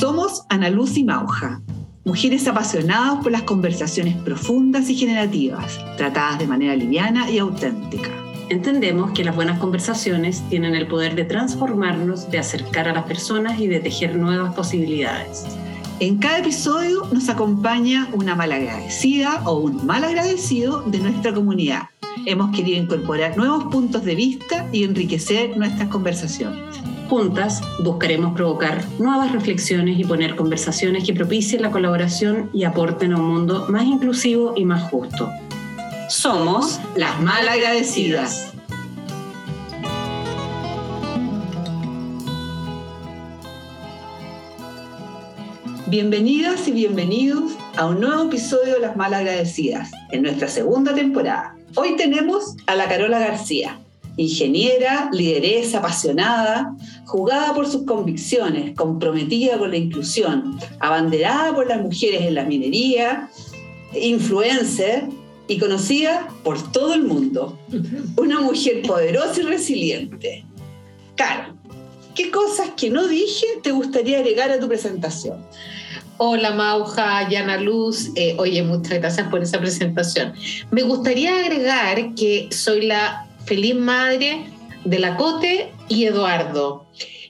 Somos Ana Luz y Mauja, mujeres apasionadas por las conversaciones profundas y generativas, tratadas de manera liviana y auténtica. Entendemos que las buenas conversaciones tienen el poder de transformarnos, de acercar a las personas y de tejer nuevas posibilidades. En cada episodio nos acompaña una malagradecida o un mal agradecido de nuestra comunidad. Hemos querido incorporar nuevos puntos de vista y enriquecer nuestras conversaciones. Juntas buscaremos provocar nuevas reflexiones y poner conversaciones que propicien la colaboración y aporten a un mundo más inclusivo y más justo. Somos las malagradecidas. Bienvenidas y bienvenidos a un nuevo episodio de Las Malagradecidas, en nuestra segunda temporada. Hoy tenemos a la Carola García, ingeniera, lideresa, apasionada, jugada por sus convicciones, comprometida con la inclusión, abanderada por las mujeres en la minería, influencer y conocida por todo el mundo. Una mujer poderosa y resiliente. Caro, ¿qué cosas que no dije te gustaría agregar a tu presentación? Hola Mauja, Yana Luz. Eh, oye, muchas gracias por esa presentación. Me gustaría agregar que soy la feliz madre de la Cote y Eduardo.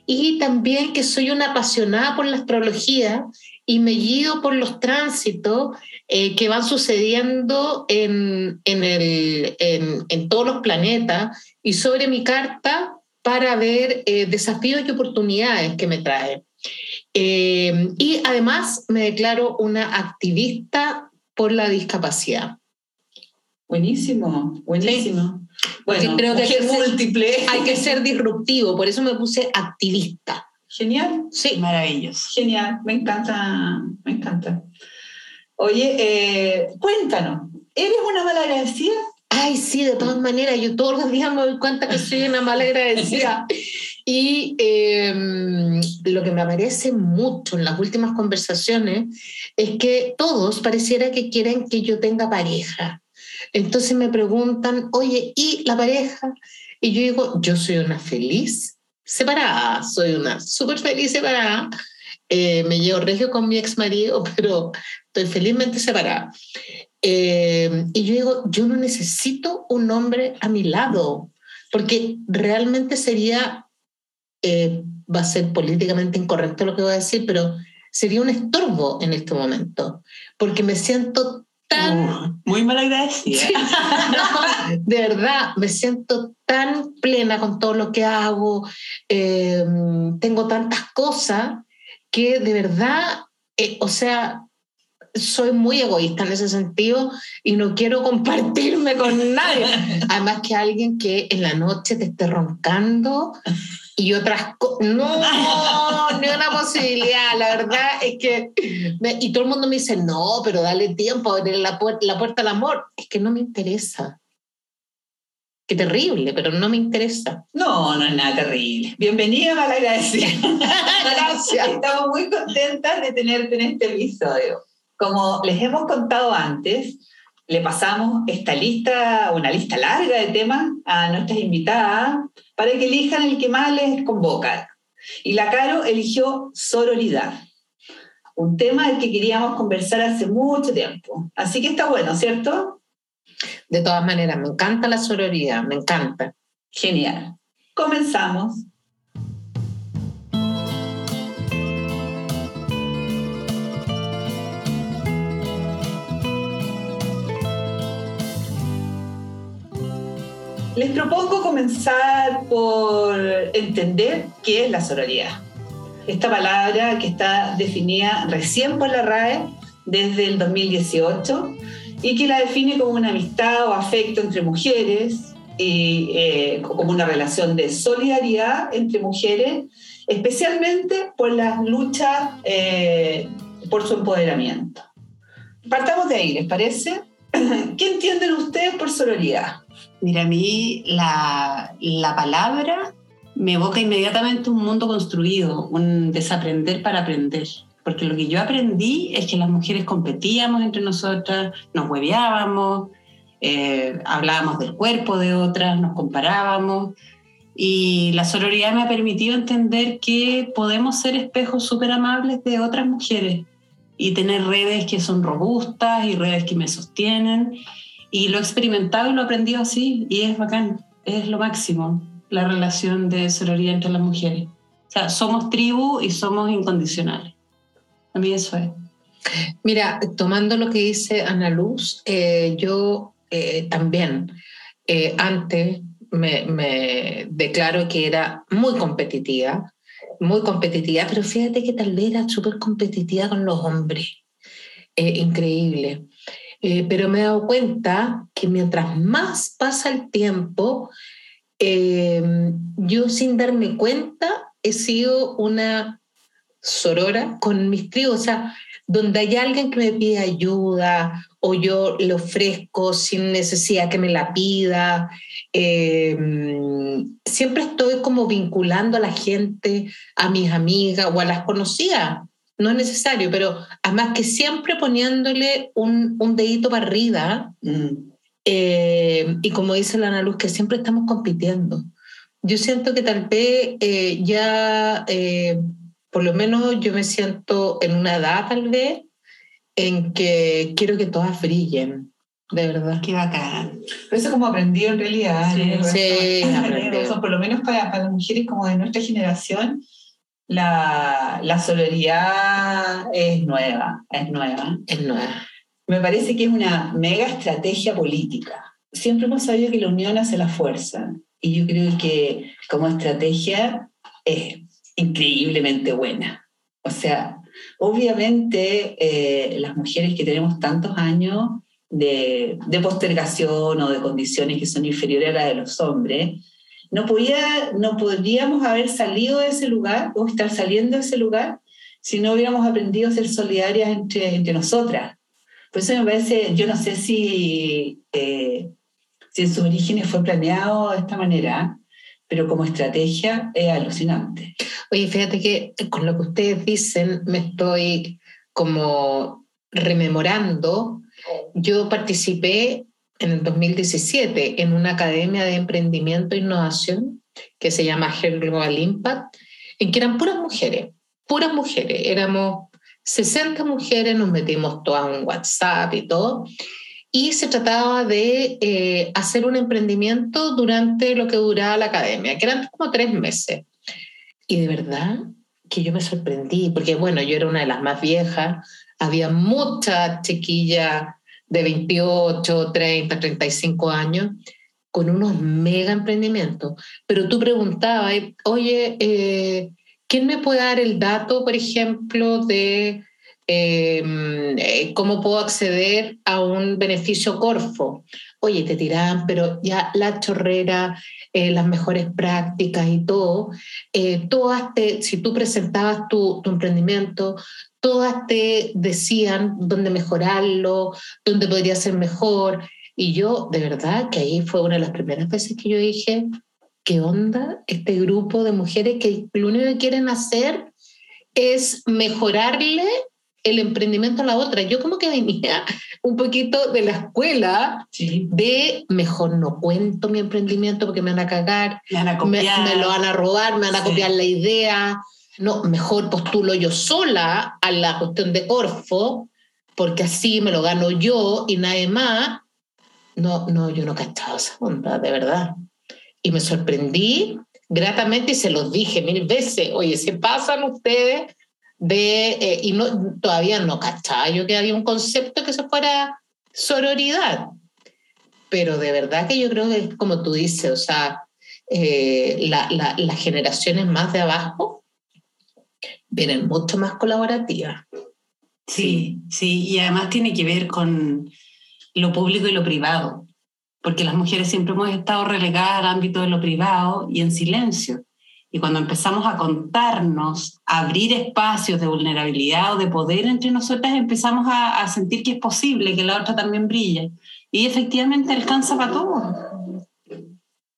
Y también que soy una apasionada por la astrología y me guío por los tránsitos eh, que van sucediendo en, el, en, todos los planetas y sobre mi carta para ver eh, desafíos y oportunidades que me trae. Eh, y además me declaro una activista por la discapacidad. Buenísimo, buenísimo. Bueno, creo que hay que, múltiple. Ser, hay que ser disruptivo, por eso me puse activista. Genial. Sí. Maravilloso. Genial, me encanta, me encanta. Oye, eh, cuéntanos, ¿eres una mala agradecida? Ay, sí, de todas maneras, yo todos los días me doy cuenta que soy una mala agradecida. Y em, lo que me aparece mucho en las últimas conversaciones es que todos pareciera que quieren que yo tenga pareja. Entonces me preguntan, oye, ¿y la pareja? Y yo digo, yo soy una feliz separada, soy una súper feliz separada. Eh, me llevo regio con mi ex marido, pero estoy felizmente separada. Eh, y yo digo, yo no necesito un hombre a mi lado, porque realmente sería eh, va a ser políticamente incorrecto lo que voy a decir, pero sería un estorbo en este momento, porque me siento tan... Uh, muy mal agradecida. de verdad, me siento tan plena con todo lo que hago, eh, tengo tantas cosas que de verdad, eh, o sea, soy muy egoísta en ese sentido y no quiero compartirme con nadie. Además que alguien que en la noche te esté roncando y otras cosas. No, posibilidad. La verdad es que. y todo el mundo me dice, no, pero dale tiempo abrir la, puerta, la puerta al amor. Es que no me interesa. Qué terrible, pero no me interesa. No, no es nada terrible. Bienvenida a la gracia. Gracias. Estamos muy contentas de tenerte en este episodio. Como les hemos contado antes, le pasamos esta lista, una lista larga de temas a nuestras invitadas para que elijan el que más les convoca. Y la Caro eligió sororidad, un tema del que queríamos conversar hace mucho tiempo. Así que está bueno, ¿cierto? De todas maneras, me encanta la sororidad, me encanta. Genial. Comenzamos. Les propongo comenzar por entender qué es la sororidad. Esta palabra que está definida recién por la RAE desde el 2018 y que la define como una amistad o afecto entre mujeres y eh, como una relación de solidaridad entre mujeres, especialmente por las luchas eh, por su empoderamiento. Partamos de ahí, ¿les parece? ¿Qué entienden ustedes por sororidad? Mira, a mí la, la palabra me evoca inmediatamente un mundo construido, un desaprender para aprender. Porque lo que yo aprendí es que las mujeres competíamos entre nosotras, nos hueveábamos, eh, hablábamos del cuerpo de otras, nos comparábamos. Y la sororidad me ha permitido entender que podemos ser espejos súper amables de otras mujeres y tener redes que son robustas y redes que me sostienen. Y lo he experimentado y lo he aprendido así y es bacán, es lo máximo, la relación de sororidad entre las mujeres. O sea, somos tribu y somos incondicionales. A mí eso es. Mira, tomando lo que dice Ana Luz, eh, yo eh, también eh, antes me, declaro que era muy competitiva, muy competitiva, pero fíjate que tal vez era súper competitiva con los hombres. increíble. pero me he dado cuenta que mientras más pasa el tiempo, yo sin darme cuenta he sido una sorora con mis tribus. O sea, donde hay alguien que me pide ayuda o yo le ofrezco sin necesidad que me la pida. Em, siempre estoy como vinculando a la gente, a mis amigas o a las conocidas. No es necesario, pero además que siempre poniéndole un, un dedito para arriba. Mm. Eh, y como dice la Ana Luz, que siempre estamos compitiendo. Yo siento que tal vez eh, ya eh, por lo menos yo me siento en una edad tal vez en que quiero que todas brillen, de verdad. Qué bacán. Pero eso como aprendido en realidad. Sí, por lo menos para, para, las mujeres como de nuestra generación, la, la sororidad es nueva, es nueva. Es nueva. Me parece que es una mega estrategia política. Siempre hemos sabido que la unión hace la fuerza. Y yo creo que como estrategia es increíblemente buena. O sea, obviamente eh, las mujeres que tenemos tantos años de, postergación o de condiciones que son inferiores a las de los hombres, no, podía, no podríamos haber salido de ese lugar o estar saliendo de ese lugar si no hubiéramos aprendido a ser solidarias entre, entre nosotras. Por eso me parece, yo no sé si, eh, si en sus orígenes fue planeado de esta manera, pero como estrategia es alucinante. Oye, fíjate que con lo que ustedes dicen me estoy como rememorando. Yo participé en el 2017 en una academia de emprendimiento e innovación que se llama Global Impact, en que eran puras mujeres, puras mujeres. Éramos 60 mujeres, nos metimos todas en WhatsApp y todo, y se trataba de eh, hacer un emprendimiento durante lo que duraba la academia, que eran como tres meses. Y de verdad que yo me sorprendí, porque bueno, yo era una de las más viejas, había muchas chiquillas de 28, 30, 35 años con unos mega emprendimientos, pero tú preguntabas, oye, eh, ¿quién me puede dar el dato, por ejemplo, de eh, ¿cómo puedo acceder a un beneficio Corfo? Oye, te tiran, pero ya la chorrera, eh, las mejores prácticas y todo, eh, todas te, si tú presentabas tu, tu emprendimiento, todas te decían dónde mejorarlo, dónde podría ser mejor. Y yo, de verdad, que ahí fue una de las primeras veces que yo dije, ¿qué onda este grupo de mujeres que lo único que quieren hacer es mejorarle el emprendimiento a la otra. Yo como que venía un poquito de la escuela de mejor no cuento mi emprendimiento porque me van a cagar, me, van a copiar. me, lo van a robar, me van a copiar la idea. No, mejor postulo yo sola a la cuestión de Corfo porque así me lo gano yo y nadie más. No, no, yo no cachaba esa onda, de verdad. Y me sorprendí gratamente y se los dije mil veces, oye, se pasan ustedes de, eh, y no, todavía no cachaba yo que había un concepto que se fuera sororidad, pero de verdad que yo creo que como tú dices, o sea, eh, las generaciones más de abajo vienen mucho más colaborativas. Sí, sí, y además tiene que ver con lo público y lo privado, porque las mujeres siempre hemos estado relegadas al ámbito de lo privado y en silencio. Y cuando empezamos a contarnos, a abrir espacios de vulnerabilidad o de poder entre nosotras, empezamos a, sentir que es posible que la otra también brille. Y efectivamente alcanza para todos.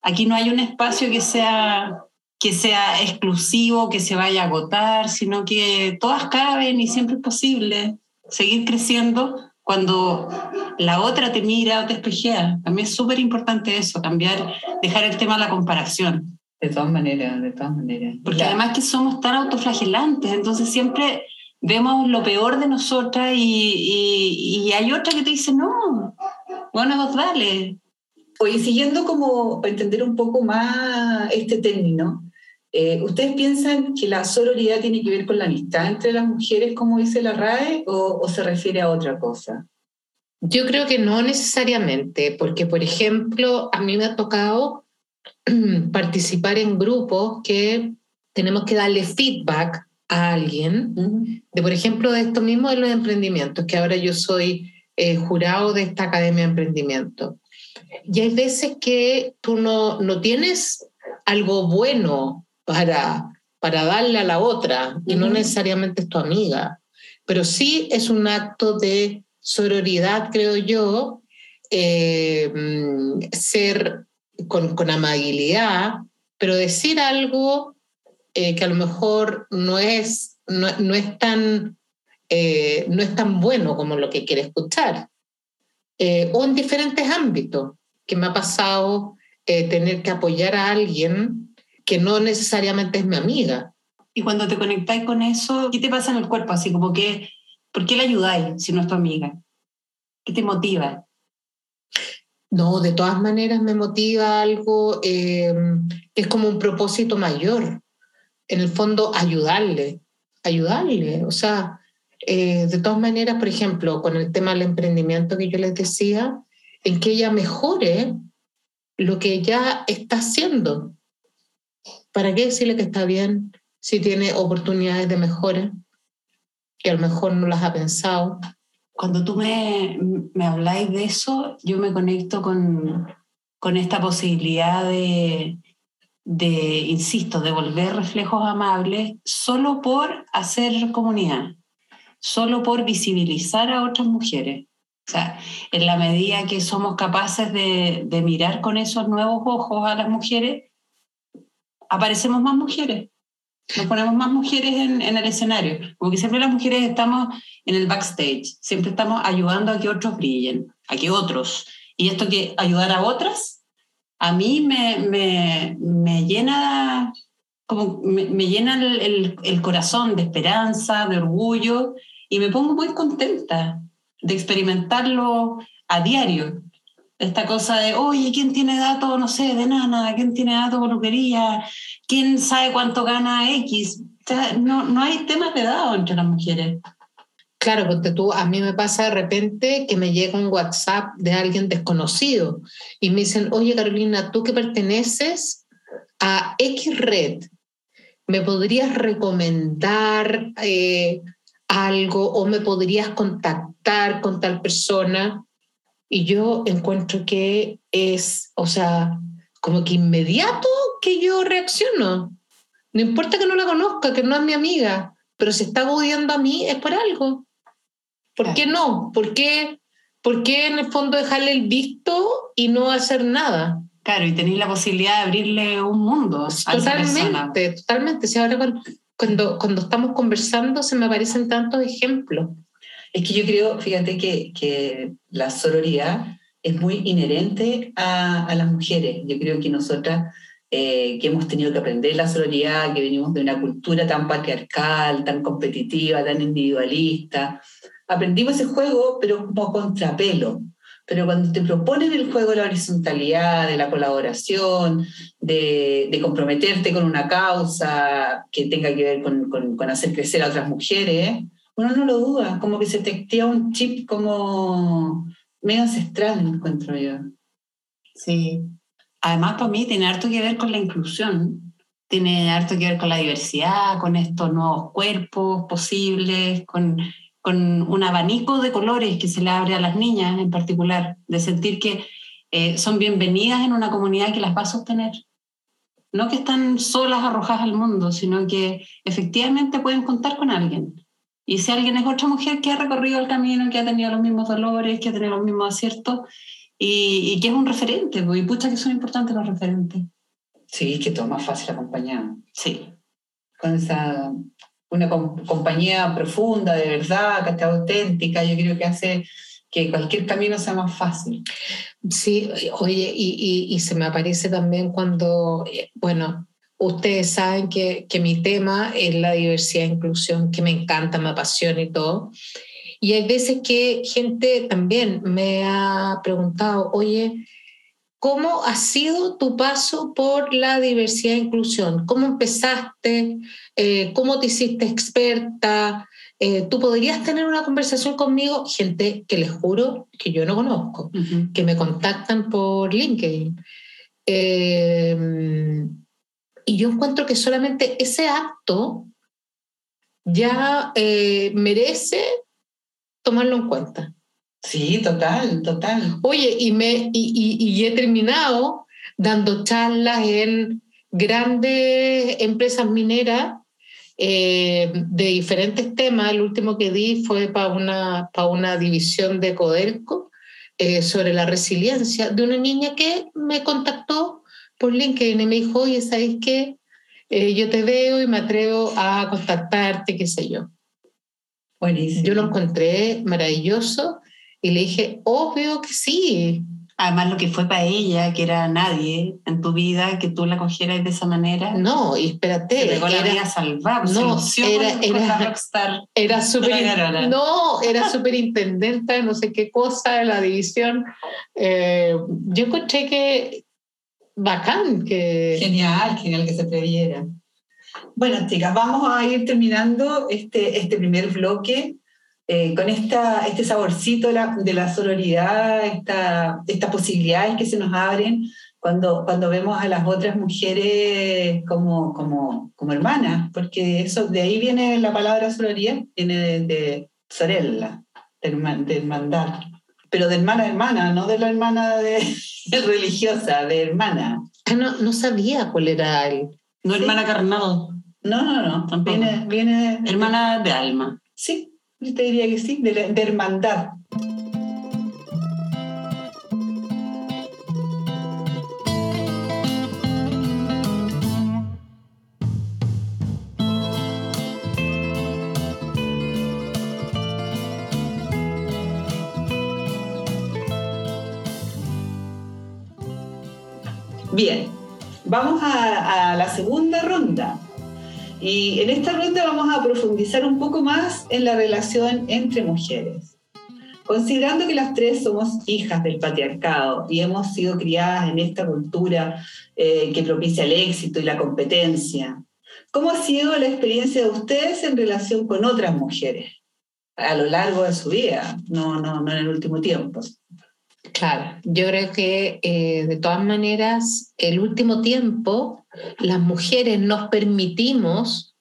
Aquí no hay un espacio que sea, que sea exclusivo, que se vaya a agotar, sino que todas caben y siempre es posible seguir creciendo cuando la otra te mira o te espejea. También es súper importante eso, cambiar, dejar el tema de la comparación De todas maneras, de todas maneras. Porque La- además que somos tan autoflagelantes, entonces siempre vemos lo peor de nosotras y, y, y hay otra que te dice, no, bueno, vos dale. Oye, siguiendo como para entender un poco más este término, eh, ¿ustedes piensan que la sororidad tiene que ver con la amistad entre las mujeres, como dice la RAE, o, o se refiere a otra cosa? Yo creo que no necesariamente, porque por ejemplo, a mí me ha tocado participar en grupos que tenemos que darle feedback a alguien, de por ejemplo, de esto mismo de los emprendimientos, que ahora yo soy eh, jurado de esta Academia de Emprendimiento. Y hay veces que tú no, no tienes algo bueno para, para darle a la otra, y no necesariamente es tu amiga, pero sí es un acto de sororidad, creo yo, eh, mm, ser con, amabilidad, pero decir algo eh, que a lo mejor no es, no, no es tan, eh, no es tan bueno como lo que quiere escuchar. Eh, o en diferentes ámbitos, que me ha pasado tener que apoyar a alguien que no necesariamente es mi amiga. Y cuando te conectáis con eso, ¿qué te pasa en el cuerpo? Así como que, ¿por qué la ayudáis si no es tu amiga? ¿Qué te motiva? No, de todas maneras me motiva algo eh, que es como un propósito mayor. En el fondo, ayudarle, ayudarle. O sea, eh, de todas maneras, por ejemplo, con el tema del emprendimiento que yo les decía, en que ella mejore lo que ya está haciendo. ¿Para qué decirle que está bien si tiene oportunidades de mejora que a lo mejor no las ha pensado? Cuando tú me, me habláis de eso, yo me conecto con, con esta posibilidad de, de, insisto, de volver reflejos amables solo por hacer comunidad, solo por visibilizar a otras mujeres. O sea, en la medida que somos capaces de, de mirar con esos nuevos ojos a las mujeres, aparecemos más mujeres. Nos ponemos más mujeres en, en, el escenario. Como que siempre las mujeres estamos en el backstage, siempre estamos ayudando a que otros brillen, a que otros. Y esto que ayudar a otras, a mí me, me, me llena, como me, me llena el, el, el, corazón de esperanza, de orgullo, y me pongo muy contenta de experimentarlo a diario. Esta cosa de, oye, ¿quién tiene datos, no sé, de nana? ¿Quién tiene datos de peluquería? ¿Quién sabe cuánto gana X? No, no hay temas de datos entre las mujeres. Claro, porque tú, a mí me pasa de repente que me llega un WhatsApp de alguien desconocido y me dicen, oye Carolina, tú que perteneces a X red, ¿me podrías recomendar eh, algo o me podrías contactar con tal persona? Y yo encuentro que es, o sea, como que inmediato que yo reacciono. No importa que no la conozca, que no es mi amiga, pero si está agudiendo a mí es por algo. ¿Por qué no? ¿Por qué, ¿Por qué en el fondo dejarle el visto y no hacer nada? Claro, y tenéis la posibilidad de abrirle un mundo. A totalmente, esa totalmente. Si ahora cuando, cuando estamos conversando se me aparecen tantos ejemplos. Es que yo creo, fíjate que, que la sororidad es muy inherente a, a, las mujeres. Yo creo que nosotras eh, que hemos tenido que aprender la sororidad, que venimos de una cultura tan patriarcal, tan competitiva, tan individualista, aprendimos ese juego, pero como contrapelo. Pero cuando te proponen el juego de la horizontalidad, de la colaboración, de, de comprometerte con una causa que tenga que ver con, con, con hacer crecer a otras mujeres, uno no lo duda, como que se te activa un chip como medio ancestral, encuentro yo. Sí. Además, para mí tiene harto que ver con la inclusión, tiene harto que ver con la diversidad, con estos nuevos cuerpos posibles, con, con un abanico de colores que se le abre a las niñas en particular, de sentir que eh, son bienvenidas en una comunidad que las va a sostener. No que están solas arrojadas al mundo, sino que efectivamente pueden contar con alguien. Y si alguien es otra mujer que ha recorrido el camino, que ha tenido los mismos dolores, que ha tenido los mismos aciertos, y, y que es un referente, pues, y pucha que son importantes los referentes. Sí, es que todo más fácil acompañado. Sí. Con esa, una com compañía profunda, de verdad, que está auténtica, yo creo que hace que cualquier camino sea más fácil. Sí, oye, y, y, y se me aparece también cuando, bueno, ustedes saben que, que mi tema es la diversidad e inclusión, que me encanta, me apasiona y todo. Y hay veces que gente también me ha preguntado, oye, ¿cómo ha sido tu paso por la diversidad e inclusión? ¿Cómo empezaste? Eh, ¿Cómo te hiciste experta? Eh, ¿Tú podrías tener una conversación conmigo? Gente que les juro que yo no conozco, que me contactan por LinkedIn. Eh, y yo encuentro que solamente ese acto ya merece tomarlo en cuenta. Sí, total, total. Oye, y, me, y, y, he terminado dando charlas en grandes empresas mineras eh, de diferentes temas. El último que di fue para una, para una división de Codelco eh, sobre la resiliencia de una niña que me contactó por LinkedIn y me dijo, oye, ¿sabes qué? Eh, yo te veo y me atrevo a contactarte, qué sé yo. Yo lo encontré maravilloso y le dije, obvio que sí. Además, lo que fue para ella, que era nadie en tu vida, que tú la cogieras de esa manera. No, y espérate. Te la vida salvar. No, era, era, era super, no, era superintendenta de no sé qué cosa de la división. Eh, yo encontré que bacán que... Genial, genial que se previera. Bueno, chicas, vamos a ir terminando este, este primer bloque eh, con esta, este saborcito de la, de la sororidad, esta, estas posibilidades que se nos abren cuando, cuando vemos a las otras mujeres como, como, como hermanas, porque eso, de ahí viene la palabra sororidad, viene de, de sorella, de, hermandad, pero de hermana a hermana, no de la hermana de, religiosa, de hermana. Ah, no, no sabía cuál era el... No hermana carnal. No, no, no. Tampoco. Viene, viene. Hermana de alma. Sí, yo te diría que sí, de, de hermandad. Vamos a, a la segunda ronda. Y en esta ronda vamos a profundizar un poco más en la relación entre mujeres. Considerando que las tres somos hijas del patriarcado y hemos sido criadas en esta cultura eh, que propicia el éxito y la competencia, ¿cómo ha sido la experiencia de ustedes en relación con otras mujeres a lo largo de su vida, no, no, no en el último tiempo? Claro, yo creo que eh, de todas maneras, el último tiempo las mujeres nos permitimos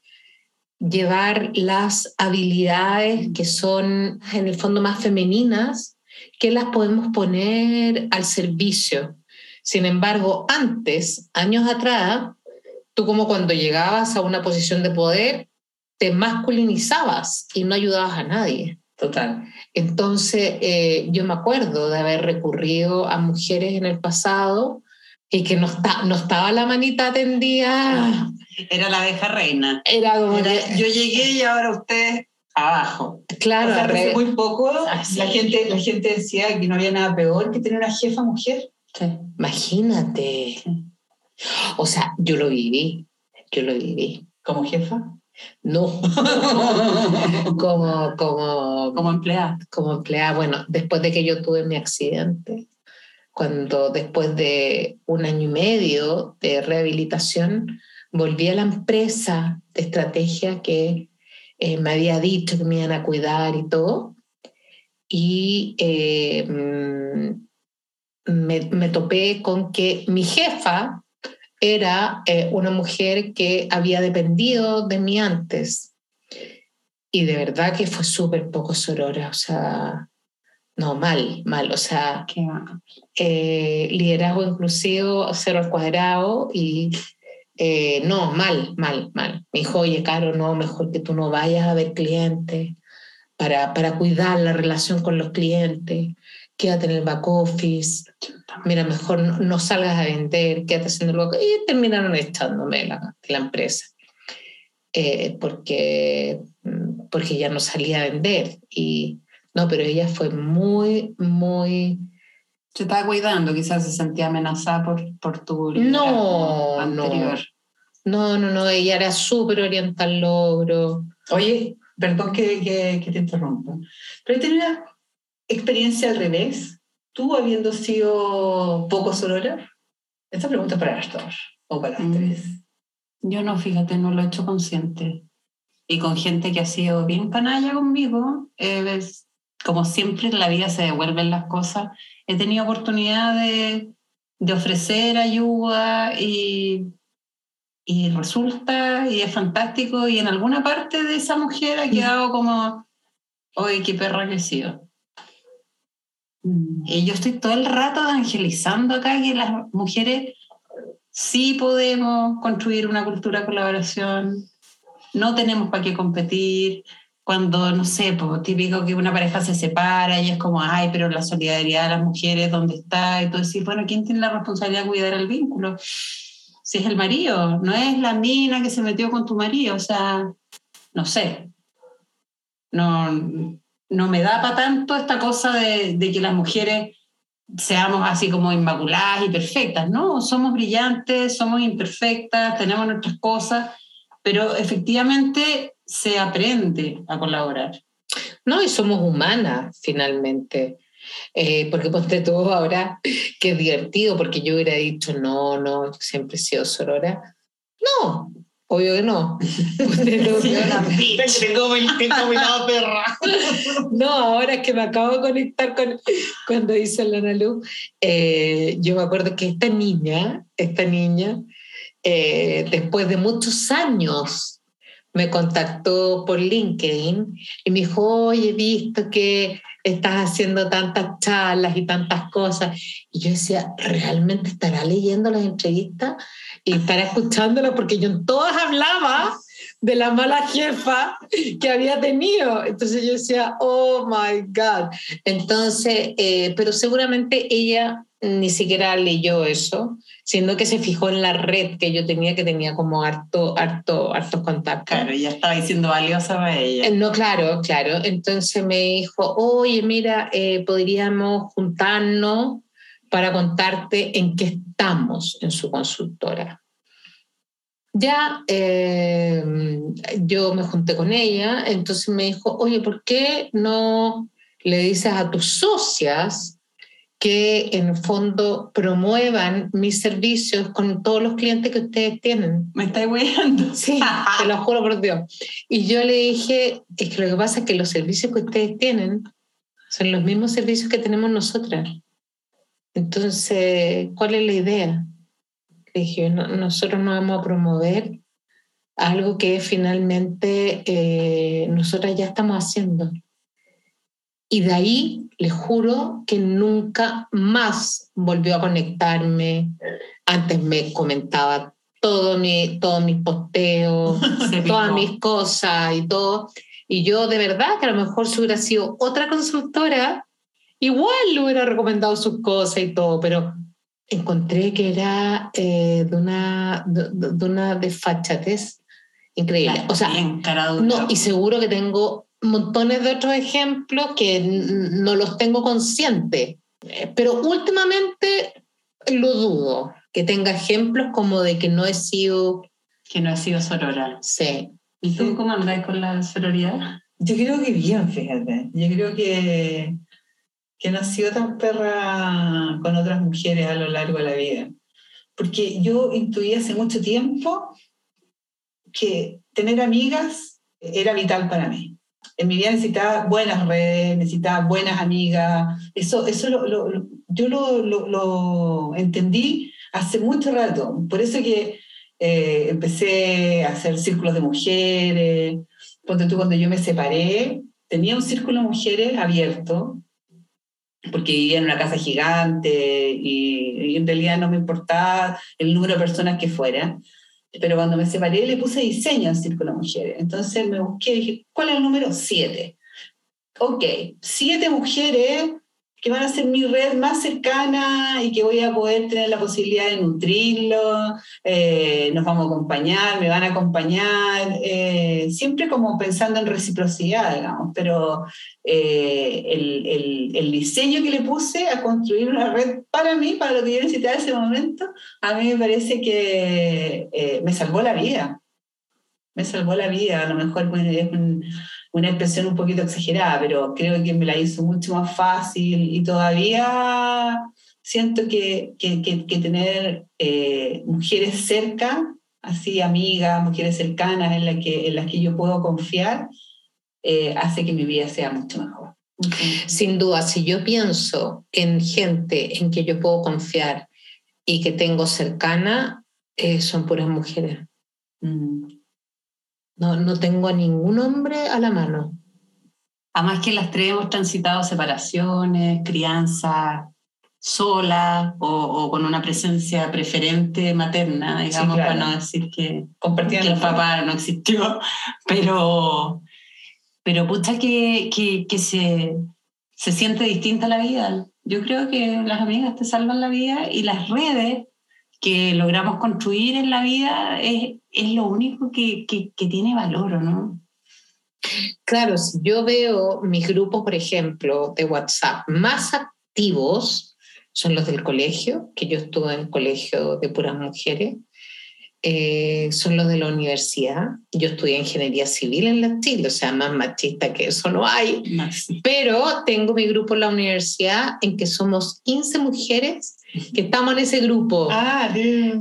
llevar las habilidades que son en el fondo más femeninas, que las podemos poner al servicio. Sin embargo, antes, años atrás, tú como cuando llegabas a una posición de poder, te masculinizabas y no ayudabas a nadie. Total. Entonces, eh, yo me acuerdo de haber recurrido a mujeres en el pasado y que no, está, no estaba la manita tendida. Era la abeja reina. Era como yo llegué y ahora usted abajo. Claro, muy poco la, gente, la gente decía que no había nada peor que tener una jefa mujer. Imagínate. O sea, yo lo viví, yo lo viví. ¿Como jefa? No, como, como, como empleada. Como empleada, bueno, después de que yo tuve mi accidente, cuando después de un año y medio de rehabilitación volví a la empresa de estrategia que eh, me había dicho que me iban a cuidar y todo. Y eh, mm, me, topé con que mi jefa era eh, una mujer que había dependido de mí antes. Y de verdad que fue súper poco sorora, o sea, no, mal, mal. O sea, eh, liderazgo inclusivo, cero al cuadrado y eh, no, mal, mal, mal. Me dijo, oye, Caro, no, mejor que tú no vayas a ver clientes para, para cuidar la relación con los clientes. Quédate en el back office. Mira, mejor no, salgas a vender, quédate haciendo el back Y terminaron echándome la, la empresa. Eh, porque, porque ya no salía a vender. Y, no, pero ella fue muy, muy... Se estaba cuidando, quizás se sentía amenazada por, por tu no, anterior. No, no, no, ella era súper oriental logro. Oye, perdón que, que, que te interrumpa, pero una experiencia al revés. ¿Tú habiendo sido poco sorora? Esta pregunta es para las dos o para las Mm. tres. Yo no, fíjate, no lo he hecho consciente. Y con gente que ha sido bien canalla conmigo, eh, es- como siempre en la vida se devuelven las cosas, he tenido oportunidad de, de ofrecer ayuda y, y resulta y es fantástico. Y en alguna parte de esa mujer ha quedado como, oye, qué perra que he sido. Y yo estoy todo el rato evangelizando acá que las mujeres sí podemos construir una cultura de colaboración, no tenemos para qué competir. Cuando, no sé, pues, típico que una pareja se separa y es como, ay, pero la solidaridad de las mujeres, ¿dónde está? Y tú decís, bueno, ¿quién tiene la responsabilidad de cuidar el vínculo? Si es el marido, no es la mina que se metió con tu marido, o sea, no sé. No, no me da para tanto esta cosa de, que las mujeres seamos así como inmaculadas y perfectas, ¿no? Somos brillantes, somos imperfectas, tenemos nuestras cosas, pero efectivamente se aprende a colaborar. No, y somos humanas finalmente. Eh, porque ponte tú ahora, que es divertido, porque yo hubiera dicho, no, no, siempre he sido sorora. No, obvio que no. Tengo mi- tengo mi lado perra. No, ahora es que me acabo de conectar con cuando dice la Ana Lu, eh, yo me acuerdo que esta niña, esta niña, eh, después de muchos años, me contactó por LinkedIn y me dijo, oye, he visto que estás haciendo tantas charlas y tantas cosas. Y yo decía, ¿realmente estará leyendo las entrevistas y estará escuchándolas? Porque yo en todas hablaba de la mala jefa que había tenido. Entonces yo decía, oh my God. Entonces, eh, pero seguramente ella ni siquiera leyó eso, sino que se fijó en la red que yo tenía, que tenía como harto, harto, hartos contactos. Claro, ya estaba diciendo valiosa para ella. Eh, No, claro, claro. Entonces me dijo, oye, mira, eh, podríamos juntarnos para contarte en qué estamos en su consultora. Ya eh, yo me junté con ella, entonces me dijo, oye, ¿por qué no le dices a tus socias que en el fondo promuevan mis servicios con todos los clientes que ustedes tienen? ¿Me estáis weyando? Sí, te lo juro por Dios. Y yo le dije, es que lo que pasa es que los servicios que ustedes tienen son los mismos servicios que tenemos nosotras. Entonces, ¿cuál es la idea? Dije, "No- nosotros no vamos a promover algo que finalmente eh, nosotras ya estamos haciendo. Y de ahí, le juro que nunca más volvió a conectarme. Antes me comentaba todo mi, todos mis posteos, todas mis cosas y todo. Y yo de verdad que a lo mejor si hubiera sido otra consultora, igual le hubiera recomendado sus cosas y todo, pero encontré que era eh, de, una, de, de una desfachatez increíble. Claro, o sea, no, y seguro que tengo montones de otros ejemplos que no los tengo conscientes, Eh, pero últimamente lo dudo, que tenga ejemplos como de que no he sido, que no ha sido sorora. sí, ¿Y tú cómo andáis con la sororidad? Yo creo que bien, fíjate. Yo creo que, que no sido tan perra con otras mujeres a lo largo de la vida. Porque yo intuí hace mucho tiempo que tener amigas era vital para mí. En mi vida necesitaba buenas redes, necesitaba buenas amigas. Eso, eso lo, lo- lo- yo lo, entendí hace mucho rato. Por eso que eh, empecé a hacer círculos de mujeres. Ponte tú, cuando yo me separé, tenía un círculo de mujeres abierto, porque vivía en una casa gigante y, y en realidad no me importaba el número de personas que fuera. Pero cuando me separé le puse diseño al círculo mujeres. Entonces me busqué y dije, ¿cuál es el número? Siete. Ok, siete mujeres que van a ser mi red más cercana y que voy a poder tener la posibilidad de nutrirlo, eh, nos vamos a acompañar, me van a acompañar, eh, siempre como pensando en reciprocidad, digamos, pero eh, el, el, diseño que le puse a construir una red para mí, para lo que yo necesitaba en ese momento, a mí me parece que me salvó la vida. Me salvó la vida, a lo mejor es un, una expresión un poquito exagerada, pero creo que me la hizo mucho más fácil y todavía siento que, que, que, tener eh, mujeres cerca, así amigas, mujeres cercanas en, la que, en las que yo puedo confiar, eh, hace que mi vida sea mucho mejor. Sin duda, si yo pienso en gente en que yo puedo confiar y que tengo cercana, eh, son puras mujeres. Mm. No, no tengo a ningún hombre a la mano. Además que las tres hemos transitado separaciones, crianza sola o, con una presencia preferente materna, digamos, para no decir que, que el papá no existió, pero, pero pucha que, que, que se, se siente distinta la vida. Yo creo que las amigas te salvan la vida y las redes que logramos construir en la vida es, es lo único que, que, tiene valor, ¿no? Claro, si yo veo mis grupos, por ejemplo, de WhatsApp más activos, son los del colegio, que yo estuve en colegio de puras mujeres, eh, son los de la universidad. Yo estudié ingeniería civil en la Chile, o sea, más machista que eso no hay. Pero tengo mi grupo en la universidad en que somos 15 mujeres que estamos en ese grupo. Ah,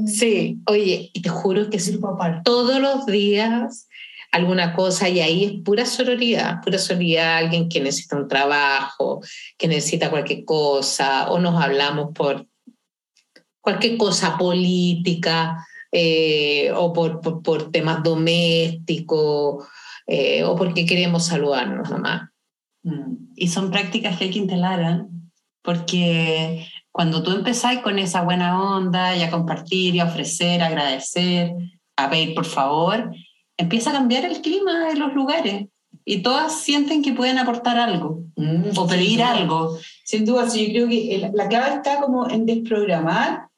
sí. Oye, y te juro que sí, todos los días alguna cosa y ahí es pura sororidad, pura sororidad, alguien que necesita un trabajo, que necesita cualquier cosa, o nos hablamos por cualquier cosa política, eh, o por, por, temas domésticos, eh, o porque queremos saludarnos nomás. Mm. Y son prácticas que hay que instalar, ¿eh? porque cuando tú empezás con esa buena onda y a compartir y a ofrecer, a agradecer, a pedir por favor, empieza a cambiar el clima de los lugares y todas sienten que pueden aportar algo mm, o pedir algo. Sin duda, yo creo que la clave está como en desprogramar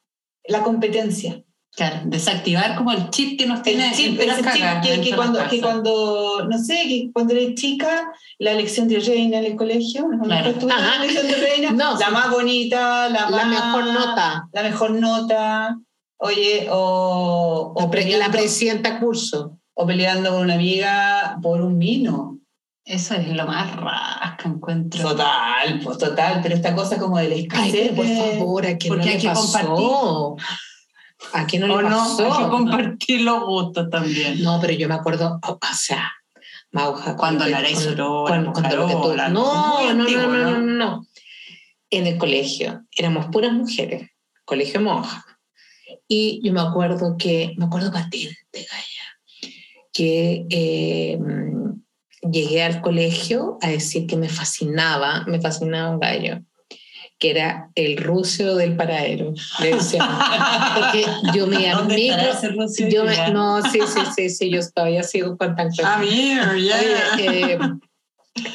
la competencia. Claro, desactivar como el chip que nos tiene. El chip, ese chip que, cuando, que, cuando, no sé, que cuando eres chica, la elección de reina en el colegio, ¿no? la elección de reina, la más bonita, la, la mejor nota. La mejor nota, oye, o, o la presidenta curso. O peleando con una amiga por un vino. Eso es lo más rasca encuentro. Total, pues total, pero esta cosa como de la escasez. por favor, ¿a quién no hay que compartir? ¿A quién no le pasó? hay que compartir los gustos también. No, pero yo me acuerdo, o sea, Mauja. Cuando la erais. Cuando, tú, no, no, no, no, no, no, En el colegio, éramos puras mujeres, colegio monja. Y yo me acuerdo que, me acuerdo patente, Gaya, que eh, llegué al colegio a decir que me fascinaba, me fascinaba un gallo que era el ruso del paradero. Porque yo me llamé. Yo me, no, sí, sí, sí, sí, yo todavía sigo contacto. Ah, mira, eh,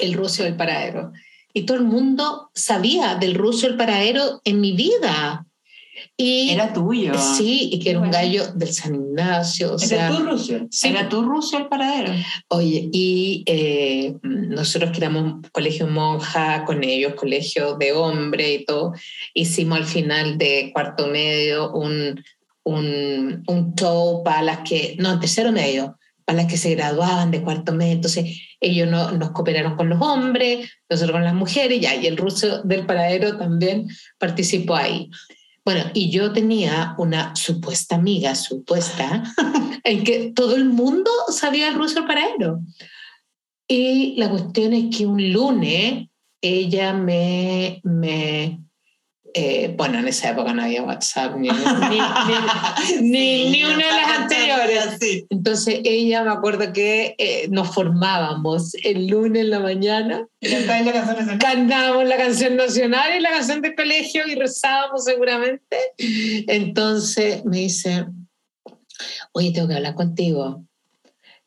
el ruso del paradero. Y todo el mundo sabía del ruso del paradero en mi vida. Y, era tuyo. Sí, y que era un gallo del San Ignacio. O ¿Era tu ruso? Sí. Era tu ruso el paradero. Oye, y eh, nosotros que éramos colegio monja con ellos, colegio de hombre y todo, hicimos al final de cuarto medio un, un, un show para las que, no, tercero medio, para las que se graduaban de cuarto medio. Entonces, ellos no, nos cooperaron con los hombres, nosotros con las mujeres, ya, y el ruso del paradero también participó ahí. Bueno, y yo tenía una supuesta amiga, supuesta, en que todo el mundo sabía el ruso paradero. Y la cuestión es que un lunes ella me, me eh, bueno, en esa época no había WhatsApp ni, ni, una de las anteriores. Entonces ella me acuerdo que eh, nos formábamos el lunes en la mañana. Cantábamos la canción nacional y la canción del colegio y rezábamos seguramente. Entonces me dice, oye, tengo que hablar contigo.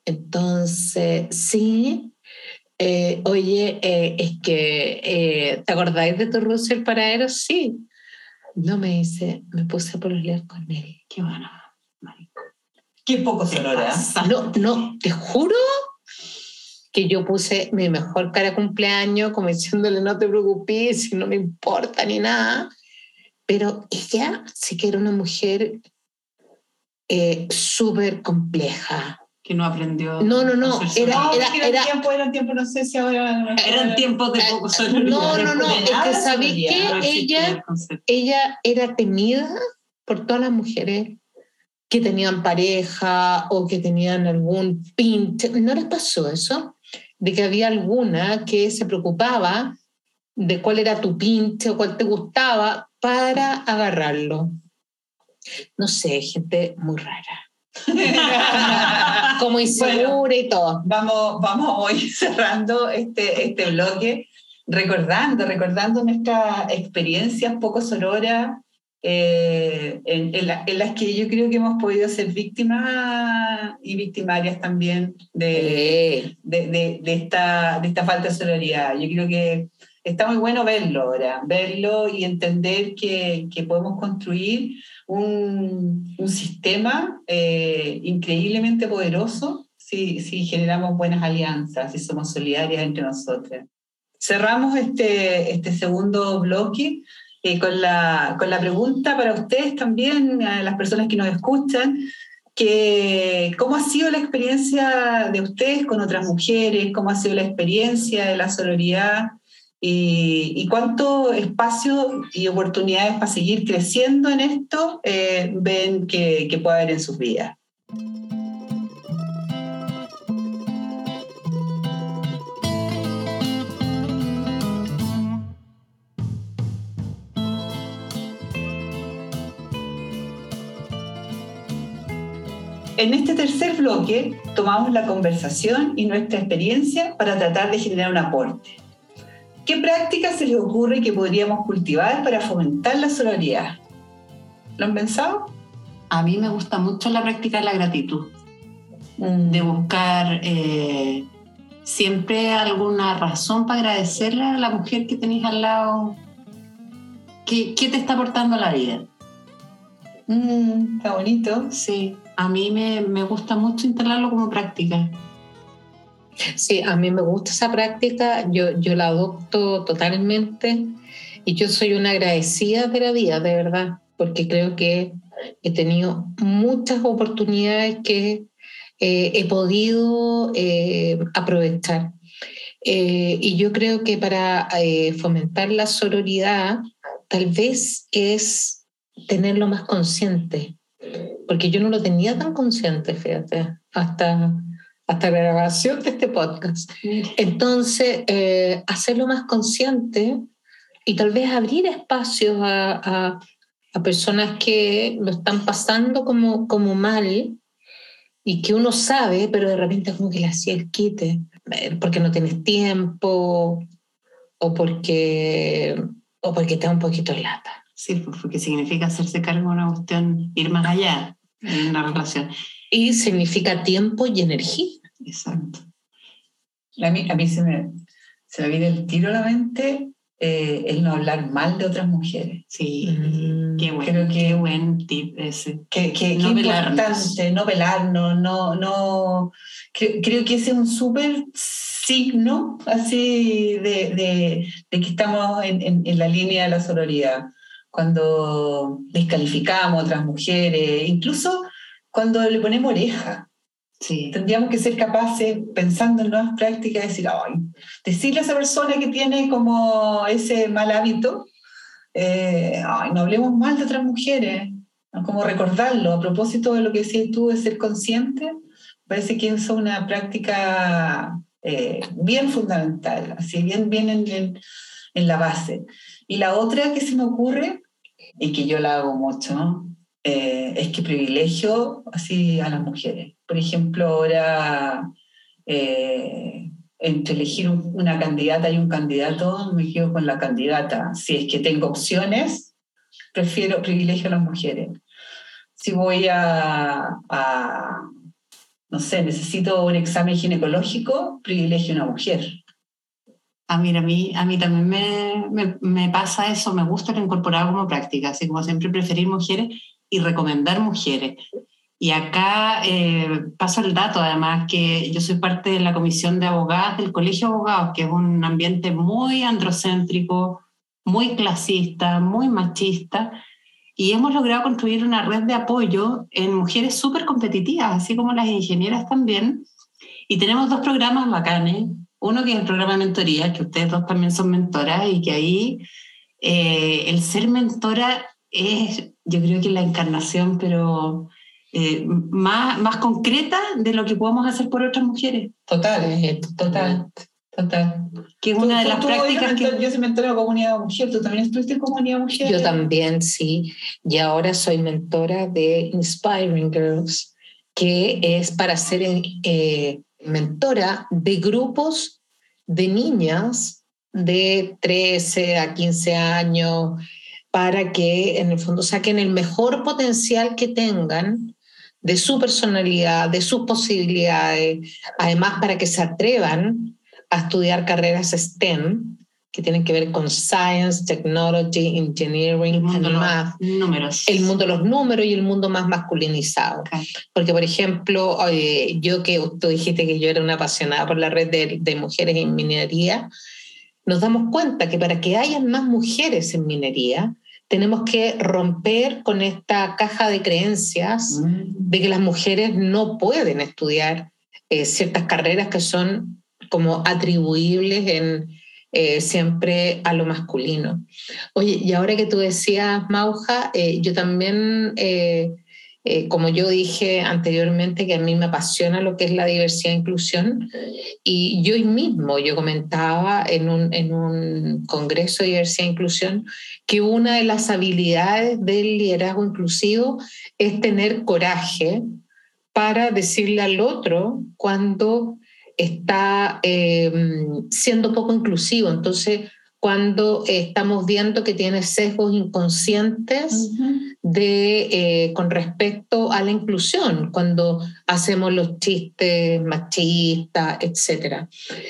Entonces, sí, eh, oye, eh, es que, eh, ¿te acordáis de tu Russell para Eros? Sí. No me dice, me puse a pololear con él. Qué bueno. Qué poco sonora. No, no, te juro que yo puse mi mejor cara de cumpleaños, como diciéndole, no te preocupes, si no me importa ni nada. Pero ella sí que era una mujer eh, súper compleja. Que no aprendió. No, no, no, era-. No, era- era- tiempos, eran tiempos, no sé si ahora... Eran tiempos de poco sororidad. no, no, no, es que ¿sabéis existía Ella, ella era temida por todas las mujeres que tenían pareja o que tenían algún pinte. ¿No les pasó eso? De que había alguna que se preocupaba de cuál era tu pinte o cuál te gustaba para agarrarlo. No sé, gente muy rara. Como insegura y todo. vamos, vamos hoy cerrando este, este bloque, recordando, recordando nuestras experiencias poco sororas, eh, en, en la- en las que yo creo que hemos podido ser víctimas y victimarias también de, de, de- de esta, de esta falta de sororidad. Yo creo que está muy bueno verlo ahora, verlo y entender que, que podemos construir un, un sistema eh, increíblemente poderoso si, si generamos buenas alianzas, si somos solidarias entre nosotras. Cerramos este, este segundo bloque eh, con, la, con la pregunta para ustedes también, a las personas que nos escuchan, que cómo ha sido la experiencia de ustedes con otras mujeres, cómo ha sido la experiencia de la sororidad y, cuánto espacio y oportunidades para seguir creciendo en esto eh, ven que, que puede haber en sus vidas. En este tercer bloque tomamos la conversación y nuestra experiencia para tratar de generar un aporte. ¿Qué prácticas se les ocurre que podríamos cultivar para fomentar la sororidad? ¿Lo han pensado? A mí me gusta mucho la práctica de la gratitud, de buscar eh, siempre alguna razón para agradecerle a la mujer que tenéis al lado. ¿Qué, qué te está aportando la vida? Mm, está bonito. Sí, a mí me, me gusta mucho instalarlo como práctica. Sí, a mí me gusta esa práctica, yo, yo la adopto totalmente y yo soy una agradecida de la vida, de verdad, porque creo que he tenido muchas oportunidades que eh, he podido eh, aprovechar. Eh, y yo creo que para eh, fomentar la sororidad, tal vez es tenerlo más consciente, porque yo no lo tenía tan consciente, fíjate, hasta hasta la grabación de este podcast. Entonces, eh, hacerlo más consciente y tal vez abrir espacios a, a, a, personas que lo están pasando como, como mal y que uno sabe, pero de repente como que le hacía el quite, eh, porque no tienes tiempo o porque, o porque te da un poquito de lata. Sí, pues, porque significa hacerse cargo de una cuestión, ir más allá en una relación. Y significa tiempo y energía. Exacto. A mí, a mí se, me, se me viene el tiro a la mente eh, el no hablar mal de otras mujeres. Sí, Mm, qué, buen, creo que- qué buen tip ese. Que, que, No que velarnos. importante, no velarnos, no, no, creo, creo que ese es un súper signo así de, de, de que estamos en, en, en la línea de la sororidad. Cuando descalificamos a otras mujeres, incluso cuando le ponemos oreja. Sí, Tendríamos que ser capaces, pensando en nuevas prácticas, de decir, ay, decirle a esa persona que tiene como ese mal hábito, eh, ay, no hablemos mal de otras mujeres, como recordarlo. A propósito de lo que decías tú de ser consciente, parece que es una práctica eh, bien fundamental, así bien, bien en, en, en la base. Y la otra que se me ocurre, y que yo la hago mucho, ¿no? Eh, es que privilegio así a las mujeres. Por ejemplo, ahora eh, entre elegir un- una candidata y un candidato, me quedo con la candidata. Si es que tengo opciones, prefiero privilegio a las mujeres. Si voy a, no sé, necesito un examen ginecológico, privilegio a una mujer. Ah, mira, a mí, a mí también me, me, pasa eso, me gusta el incorporado como práctica, así como siempre preferir mujeres y recomendar mujeres. Y acá eh, paso el dato, además, que yo soy parte de la comisión de abogadas del Colegio de Abogados, que es un ambiente muy androcéntrico, muy clasista, muy machista, y hemos logrado construir una red de apoyo en mujeres súper competitivas, así como las ingenieras también. Y tenemos dos programas bacanes. Uno que es el programa de mentoría, que ustedes dos también son mentoras, y que ahí eh, el ser mentora es, yo creo que la encarnación, pero eh, más, más concreta de lo que podemos hacer por otras mujeres. Total, total. Total. Que es una de las prácticas que... Yo soy mentora de comunidad mujer, tú también estuviste en comunidad mujer. Yo también, sí. Y ahora soy mentora de Inspiring Girls, que es para ser eh, mentora de grupos de niñas de 13 a 15 años para que en el fondo saquen el mejor potencial que tengan de su personalidad, de sus posibilidades, además para que se atrevan a estudiar carreras STEM, que tienen que ver con Science, Technology, Engineering, el mundo and Math. los números. El mundo de los números y el mundo más masculinizado. Okay. Porque, por ejemplo, eh, yo que tú dijiste que yo era una apasionada por la red de, de mujeres en minería, nos damos cuenta que para que haya más mujeres en minería, tenemos que romper con esta caja de creencias Mm. de que las mujeres no pueden estudiar eh, ciertas carreras que son como atribuibles en, eh, siempre a lo masculino. Oye, y ahora que tú decías, Mauja, eh, yo también, eh, como yo dije anteriormente, que a mí me apasiona lo que es la diversidad e inclusión, y yo mismo, yo comentaba en un, en un congreso de diversidad e inclusión, que una de las habilidades del liderazgo inclusivo es tener coraje para decirle al otro cuando está eh, siendo poco inclusivo. Entonces, cuando eh, estamos viendo que tiene sesgos inconscientes de, eh, con respecto a la inclusión, cuando hacemos los chistes machistas, etc.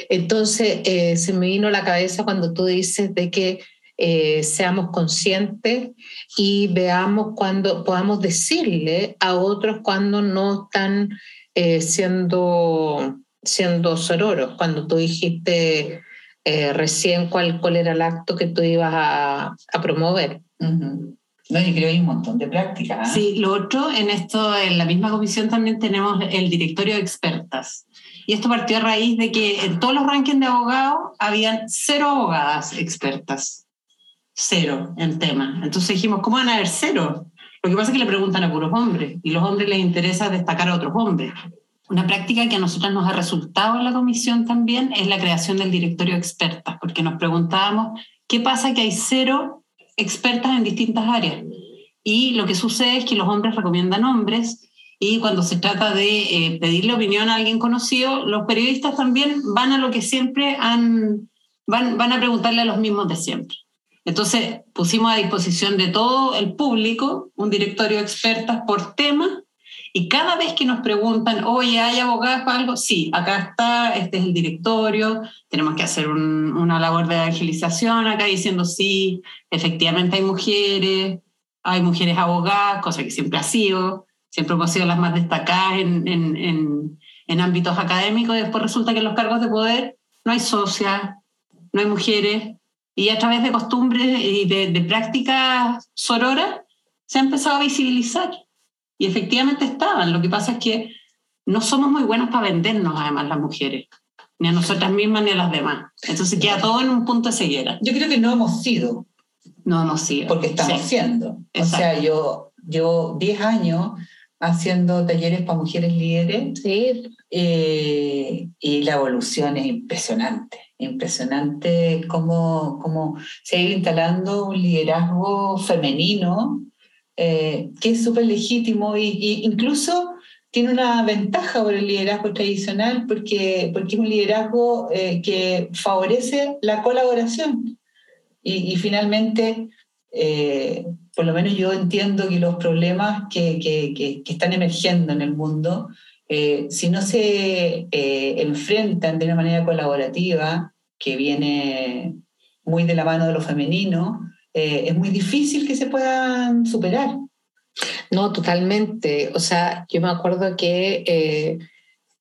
Entonces, eh, se me vino a la cabeza cuando tú dices de que eh, seamos conscientes y veamos cuando podamos decirle a otros cuando no están eh, siendo, siendo sororos. Cuando tú dijiste eh, recién cuál, cuál era el acto que tú ibas a, a promover. Ujú. No, yo creo que hay un montón de prácticas. ¿ah? Sí, lo otro, en esto, en la misma comisión también tenemos el directorio de expertas. Y esto partió a raíz de que en todos los rankings de abogados habían cero abogadas expertas. Cero en tema. Entonces dijimos, ¿cómo van a haber cero? Lo que pasa es que le preguntan a puros hombres y los hombres les interesa destacar a otros hombres. Una práctica que a nosotros nos ha resultado en la comisión también es la creación del directorio expertas, porque nos preguntábamos, ¿qué pasa que hay cero expertas en distintas áreas? Y lo que sucede es que los hombres recomiendan hombres y cuando se trata de eh, pedirle opinión a alguien conocido, los periodistas también van a lo que siempre han, van, van a preguntarle a los mismos de siempre. Entonces pusimos a disposición de todo el público un directorio de expertas por tema y cada vez que nos preguntan, oye, ¿hay abogadas para algo? Sí, acá está, este es el directorio, tenemos que hacer un, una labor de evangelización acá diciendo, sí, efectivamente hay mujeres, hay mujeres abogadas, cosa que siempre ha sido, siempre hemos sido las más destacadas en, en, en, en ámbitos académicos, y después resulta que en los cargos de poder no hay socias, no hay mujeres, y a través de costumbres y de, de prácticas sororas se ha empezado a visibilizar. Y efectivamente estaban. Lo que pasa es que no somos muy buenas para vendernos, además, las mujeres, ni a nosotras mismas ni a las demás. Entonces queda todo en un punto de ceguera. Yo creo que no hemos sido, No hemos sido. porque estamos Sí. siendo. O Exacto. sea, yo, yo 10 años haciendo talleres para mujeres líderes Sí, eh, y la evolución es impresionante. Impresionante cómo, cómo se ha ido instalando un liderazgo femenino eh, que es súper legítimo y incluso tiene una ventaja por el liderazgo tradicional porque, porque es un liderazgo eh, que favorece la colaboración. Y, y finalmente, eh, por lo menos yo entiendo que los problemas que, que, que, que están emergiendo en el mundo, eh, si no se eh, enfrentan de una manera colaborativa, que viene muy de la mano de lo femenino, eh, es muy difícil que se puedan superar. No, totalmente. O sea, yo me acuerdo que eh,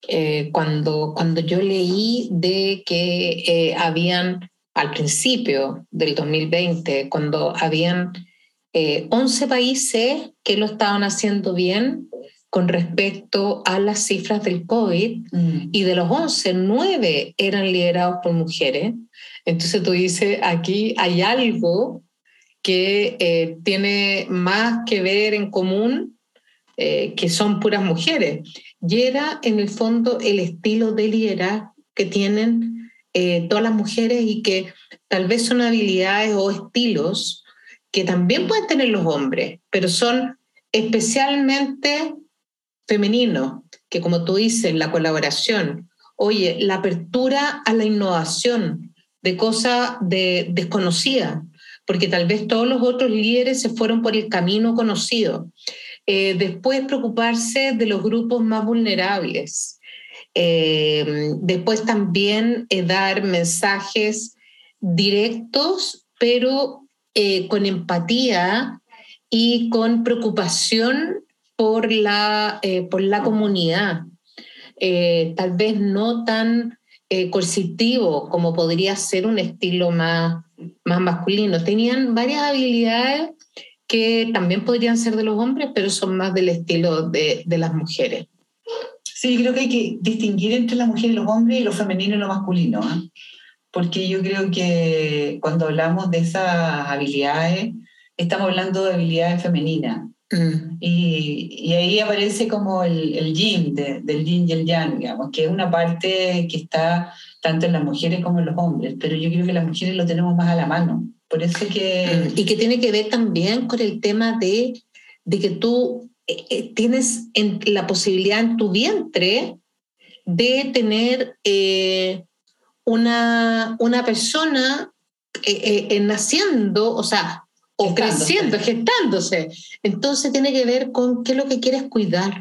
eh, cuando, cuando yo leí de que habían, al principio del 2020, cuando habían 11 países que lo estaban haciendo bien, con respecto a las cifras del COVID mm. y de los 11, 9 eran liderados por mujeres. Entonces tú dices, aquí hay algo que eh, tiene más que ver en común, eh, que son puras mujeres. Y era en el fondo el estilo de liderazgo que tienen eh, todas las mujeres y que tal vez son habilidades o estilos que también pueden tener los hombres, pero son especialmente femenino, que como tú dices, la colaboración, oye, la apertura a la innovación de cosas de, desconocidas, porque tal vez todos los otros líderes se fueron por el camino conocido. Eh, después preocuparse de los grupos más vulnerables. Eh, después también eh, dar mensajes directos, pero con empatía y con preocupación por la, por la comunidad, tal vez no tan coercitivo como podría ser un estilo más, más masculino. Tenían varias habilidades que también podrían ser de los hombres, pero son más del estilo de, de las mujeres. Sí, creo que hay que distinguir entre las mujeres y los hombres y lo femenino y lo masculino, porque yo creo que cuando hablamos de esas habilidades, estamos hablando de habilidades femeninas. Mm. Y, ahí aparece como el, el yin, del yin y el yang, digamos, que es una parte que está tanto en las mujeres como en los hombres, pero yo creo que las mujeres lo tenemos más a la mano. Por eso que... Mm. Y que tiene que ver también con el tema de, de que tú eh, eh, tienes en, la posibilidad en tu vientre de tener eh, una, una persona naciendo, o sea, o creciendo, gestándose. Entonces tiene que ver con qué es lo que quieres cuidar,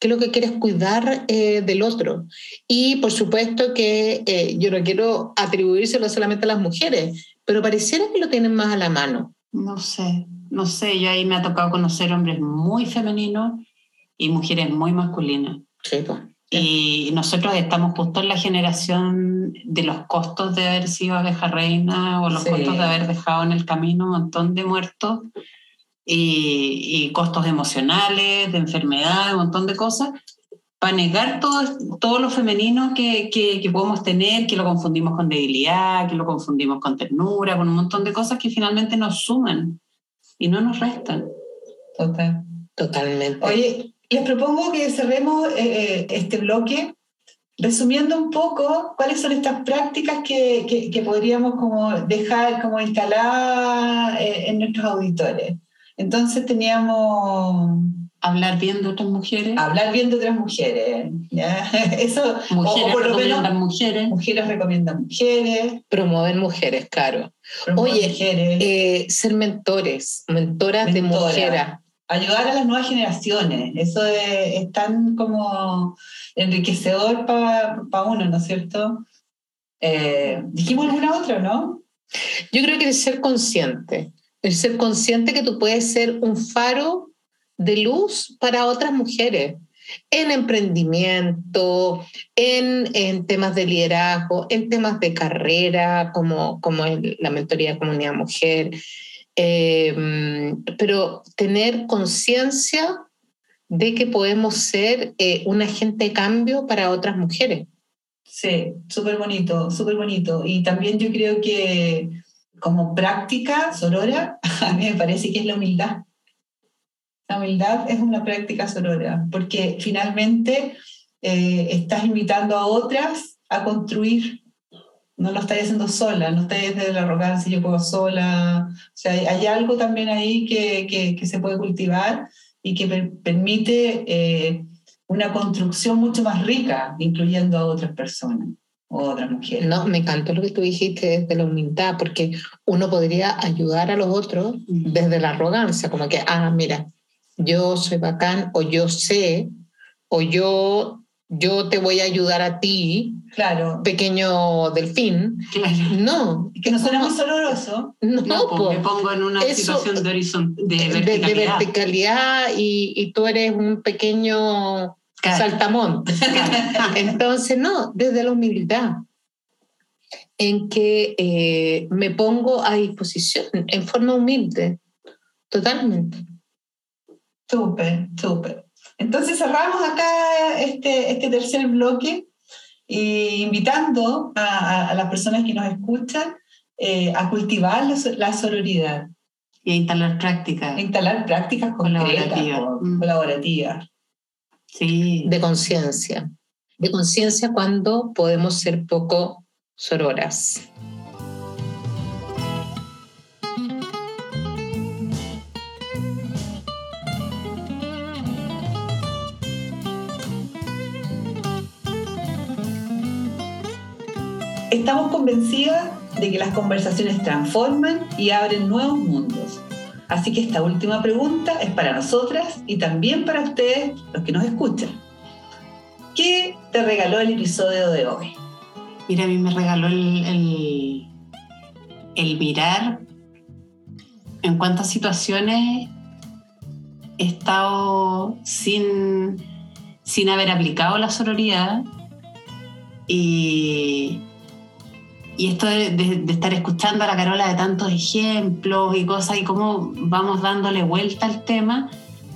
qué es lo que quieres cuidar eh, del otro. Y por supuesto que eh, yo no quiero atribuírselo solamente a las mujeres, pero pareciera que lo tienen más a la mano. No sé, no sé, yo ahí me ha tocado conocer hombres muy femeninos y mujeres muy masculinas. Sí, pues. Y nosotros estamos justo en la generación de los costos de haber sido abeja reina o los costos de haber dejado en el camino un montón de muertos y, costos emocionales, de enfermedad, un montón de cosas, para negar todo, todo lo femenino que, que, que, podemos tener, que lo confundimos con debilidad, que lo confundimos con ternura, con un montón de cosas que finalmente nos suman y no nos restan. Total. Totalmente. Oye, les propongo que cerremos eh, eh, este bloque resumiendo un poco cuáles son estas prácticas que, que, podríamos como dejar como instaladas eh, en nuestros auditores. Entonces teníamos... Hablar bien de otras mujeres. Hablar bien de otras mujeres. Eso, mujeres recomiendan mujeres. Mujeres recomiendan mujeres. Promover mujeres, claro. Oye, ser mentores, mentoras de mujeres ayudar a las nuevas generaciones. Eso es, tan como enriquecedor para uno, ¿no es cierto? Eh, dijimos alguna otra, ¿no? Yo creo que el ser consciente, el ser consciente que tú puedes ser un faro de luz para otras mujeres en emprendimiento, en, en temas de liderazgo, en temas de carrera, como, como la mentoría de comunidad mujer, eh, pero tener conciencia de que podemos ser eh, un agente de cambio para otras mujeres. Sí, súper bonito, súper bonito. Y también yo creo que como práctica sorora, a mí me parece que es la humildad. La humildad es una práctica sorora, porque finalmente eh, estás invitando a otras a construir no lo estáis haciendo sola, no estáis desde la arrogancia, yo puedo sola. O sea, hay, algo también ahí que, que, se puede cultivar y que permite eh, una construcción mucho más rica, incluyendo a otras personas o otras mujeres. No, me encantó lo que tú dijiste desde la humildad, porque uno podría ayudar a los otros desde la arrogancia, como que, ah, mira, yo soy bacán, o yo sé, o yo yo te voy a ayudar a ti, Claro. pequeño delfín. Claro. No, Que no suena muy sonoroso. No, No, pues, po. me pongo en una Eso- situación de horizon de de, de verticalidad. y, y tú eres un pequeño Claro. Entonces, no, desde la humildad, en que eh, me pongo a disposición en forma humilde, totalmente. Súper, súper. Entonces cerramos acá este, este tercer bloque y invitando a, a- a las personas que nos escuchan eh, a cultivar la, so- la sororidad, Y a instalar prácticas. a instalar prácticas Colaborativas. Mm. colaborativas. Sí. De conciencia. De conciencia cuando podemos ser poco sororas. Estamos convencidas de que las conversaciones transforman y abren nuevos mundos. Así que esta última pregunta es para nosotras y también para ustedes, los que nos escuchan. ¿Qué te regaló el episodio de hoy? Mira, a mí me regaló el, mirar en cuántas situaciones he estado sin, sin haber aplicado la sororidad y, y esto de, estar escuchando a la Carola de tantos ejemplos y cosas y cómo vamos dándole vuelta al tema.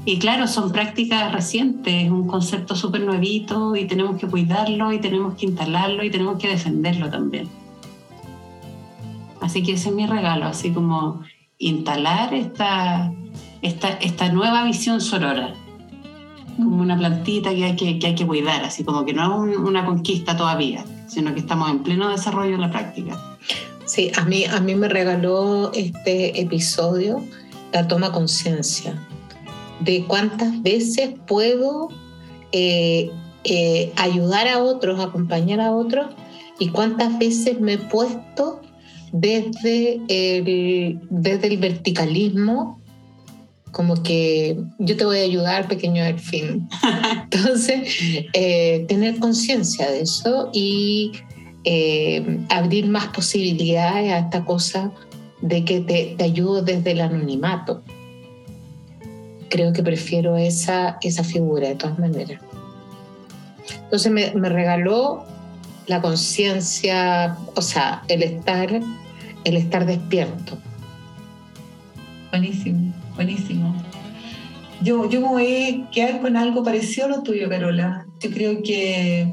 Y claro, son prácticas recientes, es un concepto súper nuevito y tenemos que cuidarlo y tenemos que instalarlo y tenemos que defenderlo también. Así que ese es mi regalo, así como instalar esta, esta, esta nueva visión sorora, como una plantita que hay que, que hay que cuidar, así como que no es un- una conquista todavía, sino que estamos en pleno desarrollo en la práctica. Sí, a mí, a mí me regaló este episodio la toma conciencia de cuántas veces puedo eh, eh, ayudar a otros, acompañar a otros y cuántas veces me he puesto desde el, desde el verticalismo como que yo te voy a ayudar, pequeño delfín. Entonces, eh, tener conciencia de eso y eh, abrir más posibilidades a esta cosa de que te, te ayudo desde el anonimato. Creo que prefiero esa, esa figura de todas maneras. Entonces me, me regaló la conciencia, o sea, el estar, el estar despierto. Buenísimo, buenísimo. Yo, yo me voy a quedar con algo parecido a lo tuyo, Carola. Yo creo que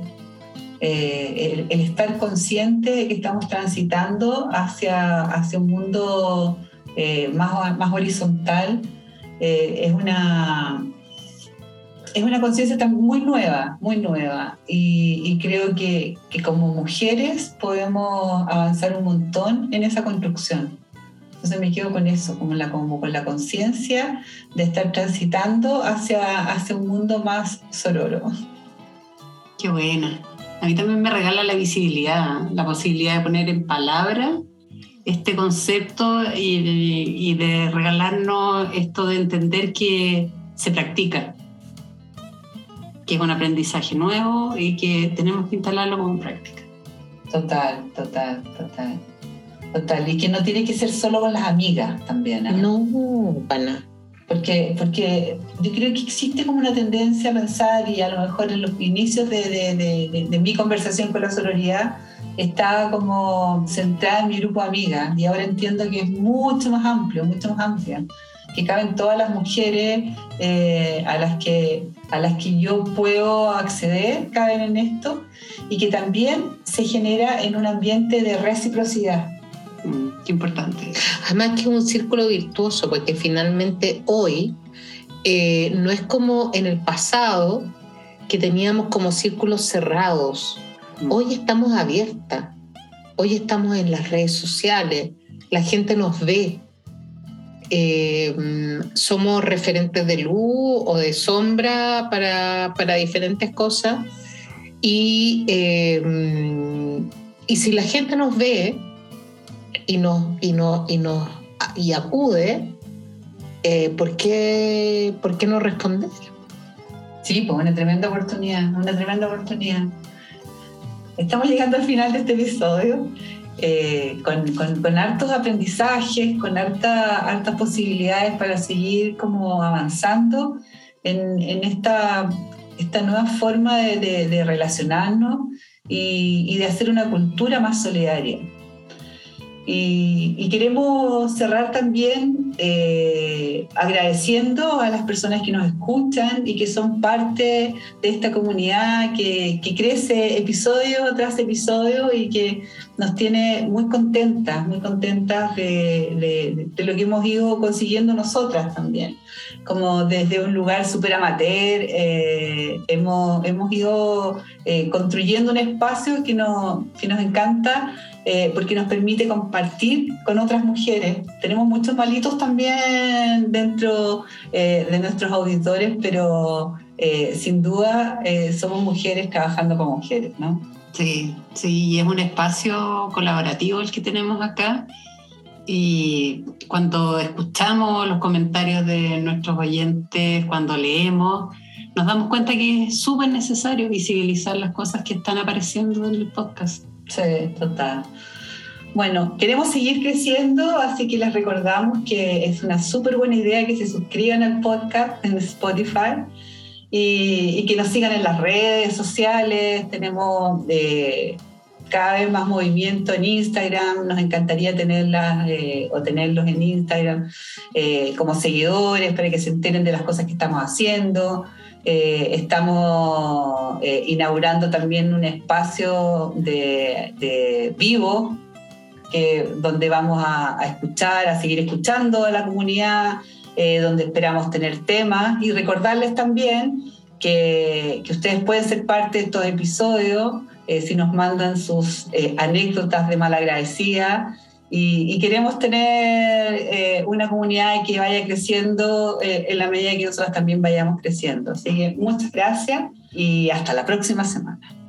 eh, el, estar consciente de que estamos transitando hacia, hacia un mundo eh, más, más horizontal eh, es una, es una conciencia muy nueva, muy nueva. Y, y creo que, que como mujeres podemos avanzar un montón en esa construcción. Entonces me quedo con eso, como, la, como con la conciencia de estar transitando hacia, hacia un mundo más sororo. Qué buena. A mí también me regala la visibilidad, la posibilidad de poner en palabras este concepto y, y de regalarnos esto de entender que se practica, que es un aprendizaje nuevo y que tenemos que instalarlo como práctica. Total, total, total. Total. Y que no tiene que ser solo con las amigas también. ¿eh? No, pana. Porque, porque yo creo que existe como una tendencia a pensar, y a lo mejor en los inicios de, de- de- de- mi conversación con la sororidad, estaba como centrada en mi grupo de amigas, y ahora entiendo que es mucho más amplio, mucho más amplia, que caben todas las mujeres eh, a, las que, a las que yo puedo acceder, caben en esto, y que también se genera en un ambiente de reciprocidad. Qué importante. Además que es un círculo virtuoso, porque finalmente hoy eh, no es como en el pasado que teníamos como círculos cerrados. Mm. Hoy estamos abiertas, hoy estamos en las redes sociales, la gente nos ve. Eh, somos referentes de luz o de sombra para, para diferentes cosas. Y, eh, y si la gente nos ve, y nos, y nos, y nos y acude, eh, ¿por, qué, ¿por qué no responder? Sí, pues una tremenda oportunidad, una tremenda oportunidad. Estamos llegando al final de este episodio. Eh, con, con, hartos aprendizajes, con harta, hartas posibilidades para seguir como avanzando en, en esta, esta, nueva forma de, de, relacionarnos y, y, de hacer una cultura más solidaria. Y, queremos cerrar también eh, agradeciendo a las personas que nos escuchan y que son parte de esta comunidad que, que crece episodio tras episodio y que nos tiene muy contentas, muy contentas de, de, lo que hemos ido consiguiendo nosotras también. Como desde un lugar súper amateur, eh, hemos, hemos ido eh, construyendo un espacio que, no, que nos encanta eh, porque nos permite compartir con otras mujeres. Tenemos muchos malitos también dentro eh, de nuestros auditores, pero eh, sin duda somos mujeres trabajando con mujeres, ¿no? Sí, sí, es un espacio colaborativo el que tenemos acá. Y cuando escuchamos los comentarios de nuestros oyentes, cuando leemos, nos damos cuenta que es súper necesario visibilizar las cosas que están apareciendo en el podcast. Sí, total. Bueno, queremos seguir creciendo, así que les recordamos que es una súper buena idea que se suscriban al podcast en Spotify y, que nos sigan en las redes sociales. Tenemos eh, cada vez más movimiento en Instagram. Nos encantaría tenerlas eh, o tenerlos en Instagram eh, como seguidores para que se enteren de las cosas que estamos haciendo. Eh, estamos eh, inaugurando también un espacio de, vivo donde vamos a, escuchar, a seguir escuchando a la comunidad, eh, donde esperamos tener temas y recordarles también que, que, ustedes pueden ser parte de estos episodios si nos mandan sus anécdotas de malagradecida y, queremos tener eh, una comunidad que vaya creciendo eh, en la medida que nosotros también vayamos creciendo. Así que muchas gracias y hasta la próxima semana.